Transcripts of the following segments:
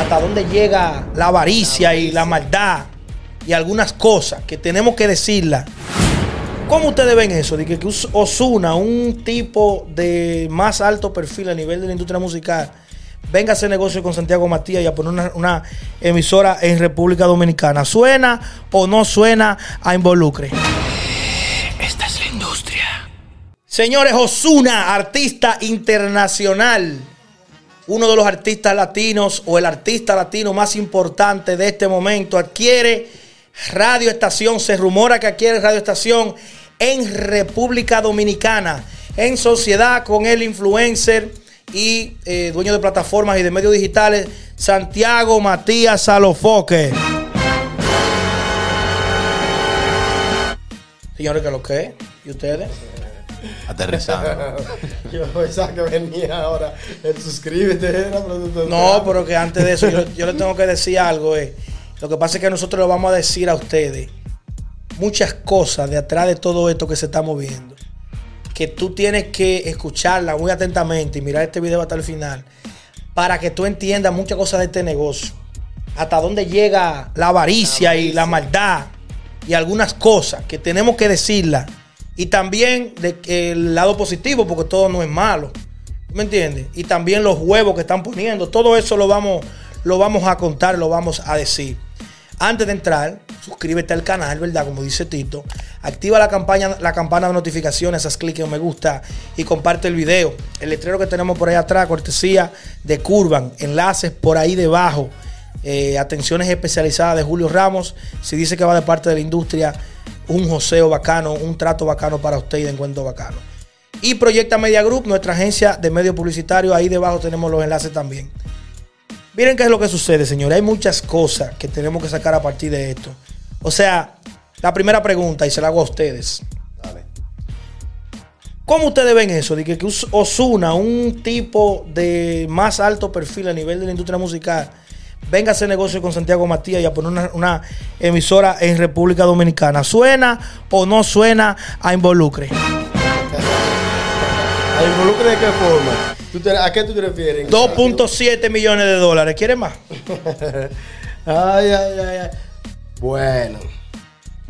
hasta dónde llega la avaricia y la maldad y algunas cosas que tenemos que decirla. ¿Cómo ustedes ven eso? De que que Osuna, un tipo de más alto perfil a nivel de la industria musical, venga a hacer negocio con Santiago Matías y a poner una, una emisora en República Dominicana. ¿Suena o no suena a involucre? Esta es la industria. Señores, Osuna, artista internacional. Uno de los artistas latinos o el artista latino más importante de este momento adquiere radioestación. Se rumora que adquiere radioestación en República Dominicana, en sociedad con el influencer y eh, dueño de plataformas y de medios digitales, Santiago Matías Salofoque. Señores, ¿qué lo que? ¿Y ustedes? Aterrizando. Yo pensaba que venía ahora el suscríbete. era producto de- No, pero que antes de eso yo, yo le tengo que decir algo. eh. Lo que pasa es que nosotros le vamos a decir a ustedes muchas cosas de atrás de todo esto que se está moviendo. Que tú tienes que escucharla muy atentamente y mirar este video hasta el final para que tú entiendas muchas cosas de este negocio. Hasta dónde llega la avaricia y la maldad y algunas cosas que tenemos que decirla. Y también de el lado positivo, porque todo no es malo. ¿Me entiendes? Y también los huevos que están poniendo. Todo eso lo vamos, lo vamos a contar, lo vamos a decir. Antes de entrar, suscríbete al canal, ¿verdad? Como dice Tito. Activa la, campaña, la campana de notificaciones, haz clic en me gusta y comparte el video. El letrero que tenemos por ahí atrás, cortesía de Curvan. Enlaces por ahí debajo. Eh, atenciones especializadas de Julio Ramos. Si dice que va de parte de la industria, un joseo bacano, un trato bacano para usted y de encuentro bacano. Y Proyecta Media Group, nuestra agencia de medios publicitarios. Ahí debajo tenemos los enlaces también. Miren qué es lo que sucede, señores. Hay muchas cosas que tenemos que sacar a partir de esto. O sea, la primera pregunta, y se la hago a ustedes. Dale. ¿Cómo ustedes ven eso? De que que Osuna, un tipo de más alto perfil a nivel de la industria musical, venga a hacer negocio con Santiago Matías y a poner una, una emisora en República Dominicana. ¿Suena o no suena a involucre? ¿A involucre de qué forma? ¿Tú te- ¿A qué tú te refieres? 2.7 millones de dólares. ¿Quieren más? Ay, ay, ay, ay. Bueno,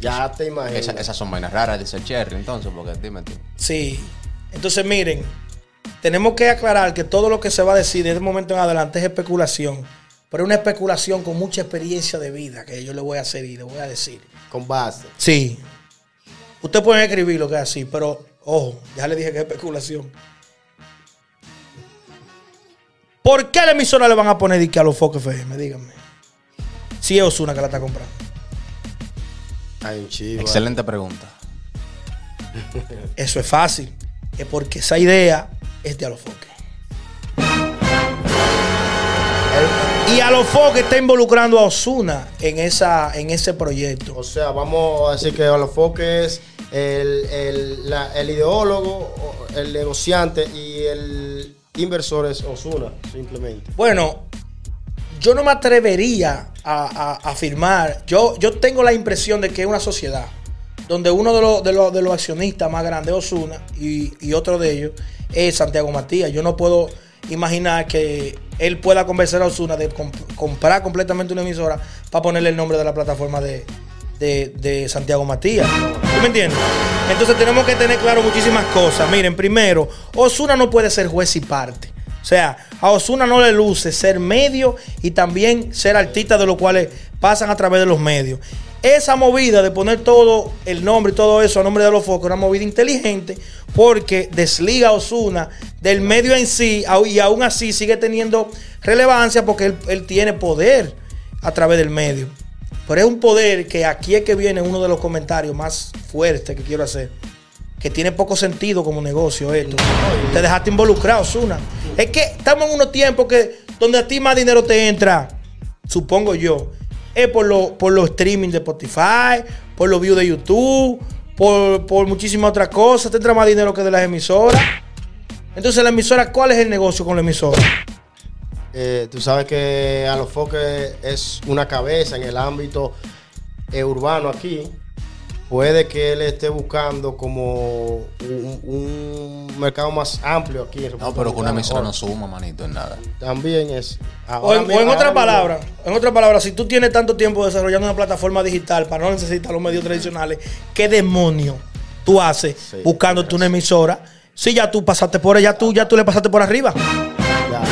ya te imaginas. Esa- esas son vainas raras, dice Cherry, entonces, porque dime tú. Sí. Entonces, miren, tenemos que aclarar que todo lo que se va a decir de este momento en adelante es especulación. Pero es una especulación con mucha experiencia de vida que yo le voy a hacer y le voy a decir. Con base. Sí. Usted puede escribir lo que es así, pero ojo, ya le dije que es especulación. ¿Por qué a la emisora le van a poner dique a los Fox FM? Díganme. Si es Osuna que la está comprando. Hay un chivo. Excelente pregunta. Eso es fácil. Es porque esa idea es de Alofoque. Y Alofoque está involucrando a Osuna en, esa, en ese proyecto. O sea, vamos a decir que Alofoque es el, el, la- el ideólogo, el negociante y el inversor es Osuna, simplemente. Bueno, yo no me atrevería a, a- a afirmar. Yo, yo tengo la impresión de que es una sociedad donde uno de los, de los, de los accionistas más grandes es Osuna y, y otro de ellos es Santiago Matías. Yo no puedo imaginar que él pueda convencer a Osuna de comp- comprar completamente una emisora para ponerle el nombre de la plataforma de, de- de Santiago Matías. ¿Tú me entiendes? Entonces tenemos que tener claro muchísimas cosas. Miren, primero, Osuna no puede ser juez y parte. O sea, a Osuna no le luce ser medio y también ser artista de los cuales pasan a través de los medios. Esa movida de poner todo el nombre y todo eso a nombre de los focos, una movida inteligente porque desliga a Osuna del medio en sí y aún así sigue teniendo relevancia porque él, él tiene poder a través del medio. Pero es un poder que aquí es que viene uno de los comentarios más fuertes que quiero hacer. Que tiene poco sentido como negocio esto. Te dejaste involucrado, Osuna. Es que estamos en unos tiempos que donde a ti más dinero te entra, supongo yo, es por los por los streaming de Spotify, por los views de YouTube, por, por muchísimas otras cosas. Te entra más dinero que de las emisoras. Entonces, la emisora, ¿cuál es el negocio con la emisora? Eh, tú sabes que Alofoque es una cabeza en el ámbito eh, urbano aquí. Puede que él esté buscando como un, un mercado más amplio aquí en No, pero con una emisora no suma, manito, en nada. También es. O en, o en otras palabras, en otras palabras, si tú tienes tanto tiempo desarrollando una plataforma digital para no necesitar los medios tradicionales, ¿qué demonio tú haces Sí, buscándote una emisora? Si ya tú pasaste por ella, tú ya tú le pasaste por arriba. Ya.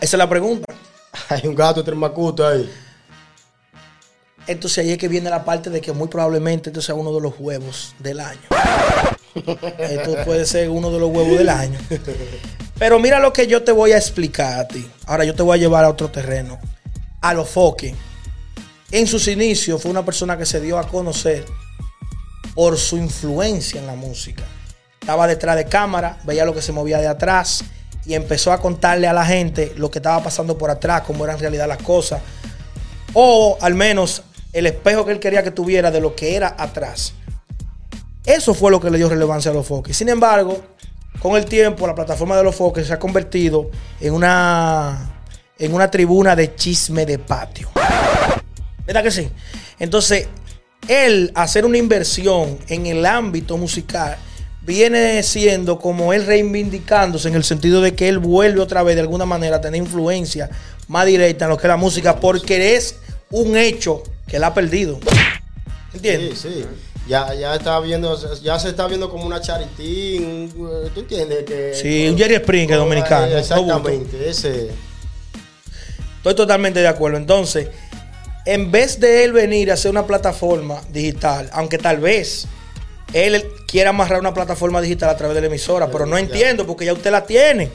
Esa es la pregunta. Hay un gato entre macuto ahí. Entonces ahí es que viene la parte de que muy probablemente esto sea uno de los huevos del año. Esto puede ser uno de los huevos del año. Pero mira lo que yo te voy a explicar a ti. Ahora yo te voy a llevar a otro terreno. A los foques. En sus inicios fue una persona que se dio a conocer por su influencia en la música. Estaba detrás de cámara, veía lo que se movía de atrás y empezó a contarle a la gente lo que estaba pasando por atrás, cómo eran en realidad las cosas. O al menos el espejo que él quería que tuviera de lo que era atrás. Eso fue lo que le dio relevancia a los foques. Sin embargo, con el tiempo, la plataforma de los foques se ha convertido en una, en una tribuna de chisme de patio. ¿Verdad que sí? Entonces, él hacer una inversión en el ámbito musical viene siendo como él reivindicándose en el sentido de que él vuelve otra vez de alguna manera a tener influencia más directa en lo que es la música porque es un hecho que él ha perdido. Sí, ¿Entiendes? sí. Ya, ya está viendo, ya se está viendo como una charitín. ¿Tú entiendes? Que, Sí, un Jerry Springer dominicano. Eh, Exactamente, ese. Estoy totalmente de acuerdo. Entonces, en vez de él venir a hacer una plataforma digital, aunque tal vez él quiera amarrar una plataforma digital a través de la emisora, pero no ya. entiendo porque ya usted la tiene.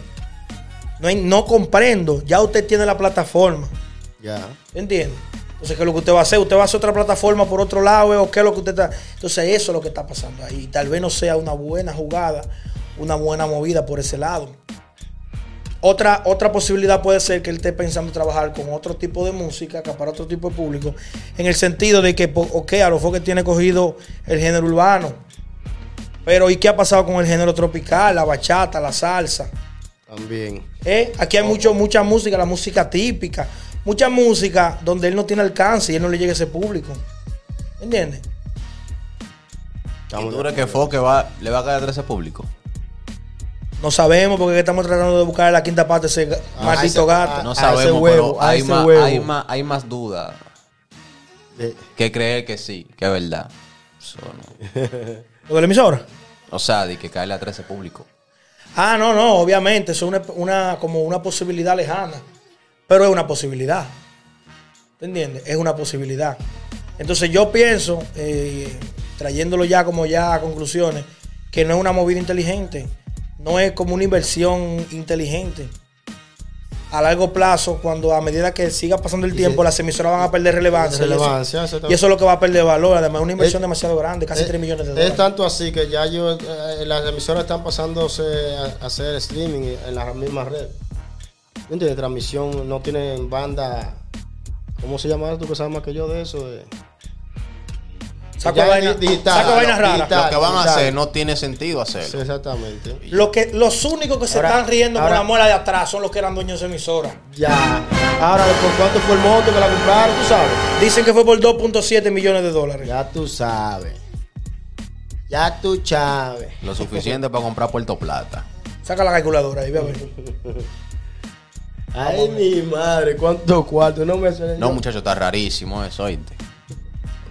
No, no comprendo. Ya usted tiene la plataforma. Ya. ¿Entiende? Entonces, ¿qué es lo que usted va a hacer? ¿Usted va a hacer otra plataforma por otro lado? eh? ¿O qué es lo que usted está...? Entonces, eso es lo que está pasando ahí. Tal vez no sea una buena jugada, una buena movida por ese lado. Otra, otra posibilidad puede ser que él esté pensando trabajar con otro tipo de música, para otro tipo de público, en el sentido de que, ok, a lo mejor que tiene cogido el género urbano, pero ¿y qué ha pasado con el género tropical, la bachata, la salsa? También. ¿Eh? Aquí hay mucho, mucha música, la música típica, mucha música donde él no tiene alcance y él no le llega a ese público. ¿Entiendes? ¿Y Estamos crees que. Foque va, le va a caer atrás a ese público? No sabemos porque estamos tratando de buscar la quinta parte de ese Ah, maldito gato. ah, No a ese sabemos, huevo, pero a hay ese más, huevo. hay, más, hay más dudas De- que creer que sí, que es verdad. Eso no. ¿Lo de la emisora? O sea, de que caerle atrás a ese público. Ah, no, no, obviamente, eso es una, una- como una posibilidad lejana. Pero es una posibilidad. ¿Te entiendes? Es una posibilidad. Entonces yo pienso, eh, trayéndolo ya como ya a conclusiones, que no es una movida inteligente. No es como una inversión inteligente. A largo plazo, cuando a medida que siga pasando el tiempo, las emisoras van a perder relevancia. y eso- y, es lo que va a perder valor. Además, es una inversión Es- demasiado grande, casi es- 3 millones de Es dólares. tanto así que ya yo, eh, las emisoras están pasándose a, a hacer streaming en la misma red. ¿Me entiendes? Transmisión, no tienen banda. ¿Cómo se llama tú que sabes más que yo de eso? De, Saco vaina- di- digital, saco vainas raras. digital. Lo que van a hacer no tiene sentido hacerlo. Sí, exactamente. Lo que, los únicos que se Ahora- están riendo ahora- con la muela de atrás son los que eran dueños de emisora. Ya. Ahora, ¿por cuánto fue el monto que la compraron? ¿Tú sabes? Dicen que fue por 2.7 millones de dólares. Ya tú sabes. Ya tú sabes. Lo suficiente para comprar Puerto Plata. Saca la calculadora ahí, ve a ver. Ay, mi madre, ¿cuánto cuarto? No me suena. No, muchacho, está rarísimo eso, oíste.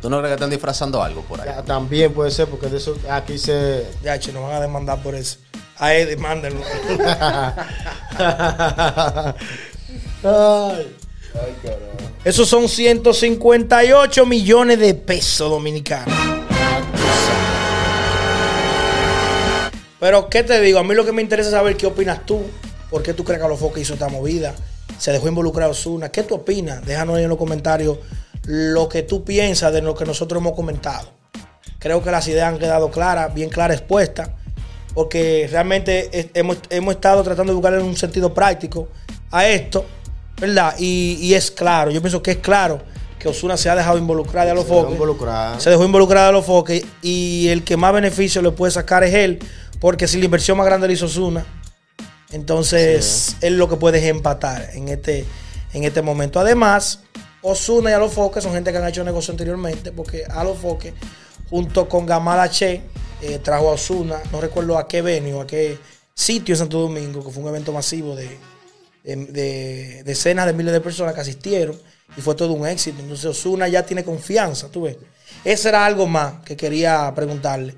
¿Tú no crees que están disfrazando algo por ahí? Ya, también puede ser, porque de eso aquí se. Ya, che, nos van a demandar por eso. A Eddie, mándenlo. Ay. Esos son 158 millones de pesos dominicanos. Pero, ¿qué te digo? A mí lo que me interesa es saber qué opinas tú. ¿Por qué tú crees que Alofoque hizo esta movida? ¿Se dejó involucrar Osuna? ¿Qué tú opinas? Déjanos ahí en los comentarios lo que tú piensas de lo que nosotros hemos comentado. Creo que las ideas han quedado claras, bien claras expuestas. Porque realmente hemos, hemos estado tratando de buscarle un sentido práctico a esto, ¿verdad? Y, y es claro, yo pienso que es claro que Osuna se ha dejado involucrar de Se Alofoque. involucrar. Se dejó involucrar a los foques y el que más beneficio le puede sacar es él, porque si la inversión más grande la hizo Osuna, entonces él lo que puede es empatar en este, en este momento. Además, Osuna y Alofoque son gente que han hecho negocio anteriormente, porque Alofoque, junto con Gamal H, eh, trajo a Osuna, no recuerdo a qué venue, a qué sitio en Santo Domingo, que fue un evento masivo de, de, de decenas de miles de personas que asistieron y fue todo un éxito. Entonces Osuna ya tiene confianza, tú ves. Ese era algo más que quería preguntarle.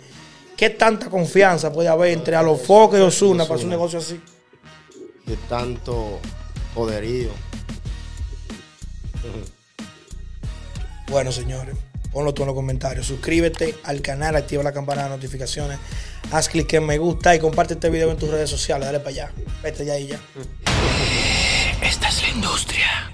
¿Qué tanta confianza puede haber entre Alofoque y Osuna para un negocio así? De tanto poderío. Bueno, señores, ponlo tú en los comentarios. Suscríbete al canal, activa la campana de notificaciones, haz clic en me gusta y comparte este video en tus redes sociales. Dale para allá. Vete ya y ya. Esta es la industria.